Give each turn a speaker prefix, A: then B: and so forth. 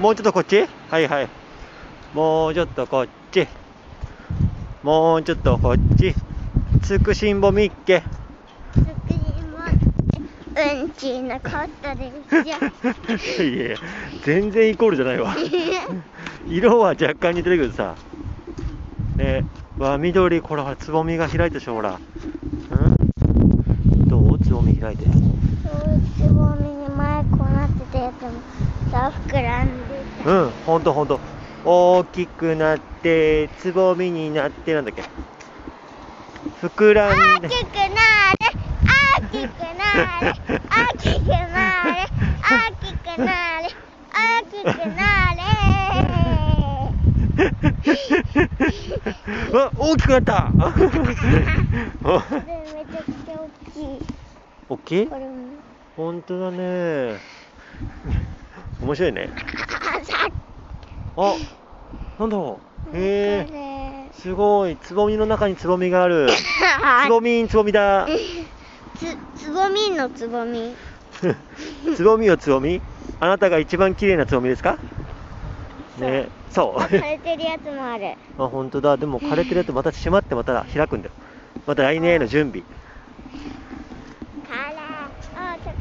A: もうちょっとこっち？はいはい。もうちょっとこっち。もうちょっとこっち。つくしんぼみっけ。
B: つくしんぼうんちのことですよ
A: いや全然イコールじゃないわ。色は若干似てるけどさ。ねわ、緑、これほら、つぼみが開いたでしょ、ほら。ん？どうつぼみ開いて。
B: さ膨らんでた
A: うん、ほんとほんと。大きくなって、つぼみになって、なんだっけ？膨らんで。
B: 大きくなれ大きくなれ大きくなれ大きくなれ大きくなれ
A: あ、大きくなった。
B: めちゃくちゃ大きい
A: 大きい？ほんとだね。面白いね。
B: あ、
A: なんだろう。へえ。すごい。つぼみの中につぼみがある。つぼみんつぼみだ。
B: つ、つぼみんのつぼみ。
A: つぼみよつぼみ？あなたが一番綺麗なつぼみですか？ね、そう。
B: 枯れてるやつもある。
A: あ、本当だ。でも枯れてるやつまた閉まってまた開くんだよ。また来年への準備。